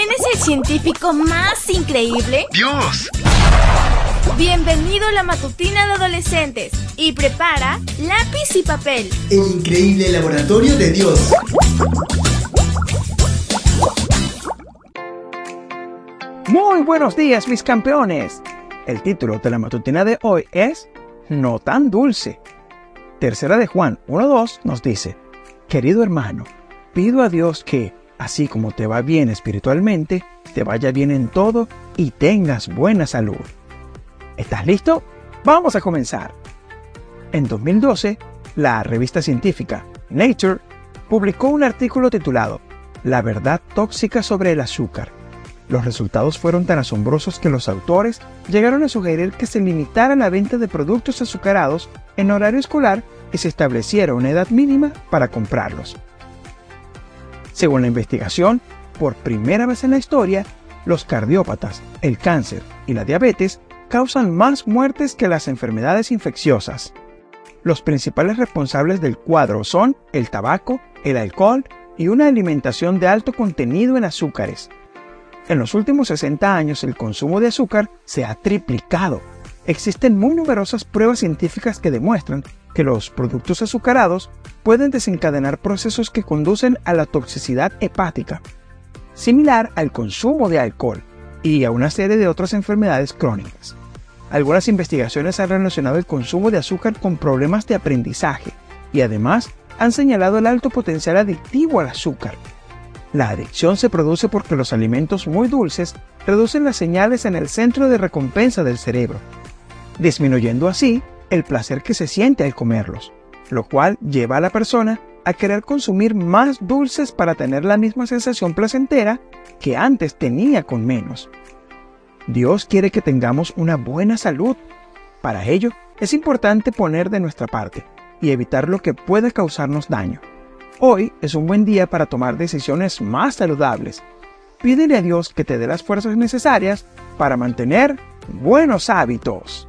¿Quién es el científico más increíble? ¡Dios! Bienvenido a la matutina de adolescentes y prepara lápiz y papel. El increíble laboratorio de Dios. Muy buenos días mis campeones. El título de la matutina de hoy es No tan dulce. Tercera de Juan 1.2 nos dice, Querido hermano, pido a Dios que, así como te va bien espiritualmente, te vaya bien en todo y tengas buena salud. ¿Estás listo? Vamos a comenzar. En 2012, la revista científica Nature publicó un artículo titulado La verdad tóxica sobre el azúcar. Los resultados fueron tan asombrosos que los autores llegaron a sugerir que se limitara la venta de productos azucarados en horario escolar y se estableciera una edad mínima para comprarlos. Según la investigación, por primera vez en la historia, los cardiópatas, el cáncer y la diabetes causan más muertes que las enfermedades infecciosas. Los principales responsables del cuadro son el tabaco, el alcohol y una alimentación de alto contenido en azúcares. En los últimos 60 años el consumo de azúcar se ha triplicado. Existen muy numerosas pruebas científicas que demuestran que los productos azucarados pueden desencadenar procesos que conducen a la toxicidad hepática, similar al consumo de alcohol y a una serie de otras enfermedades crónicas. Algunas investigaciones han relacionado el consumo de azúcar con problemas de aprendizaje y además han señalado el alto potencial adictivo al azúcar. La adicción se produce porque los alimentos muy dulces reducen las señales en el centro de recompensa del cerebro, disminuyendo así el placer que se siente al comerlos, lo cual lleva a la persona a querer consumir más dulces para tener la misma sensación placentera que antes tenía con menos. Dios quiere que tengamos una buena salud. Para ello, es importante poner de nuestra parte y evitar lo que pueda causarnos daño. Hoy es un buen día para tomar decisiones más saludables. Pídele a Dios que te dé las fuerzas necesarias para mantener buenos hábitos.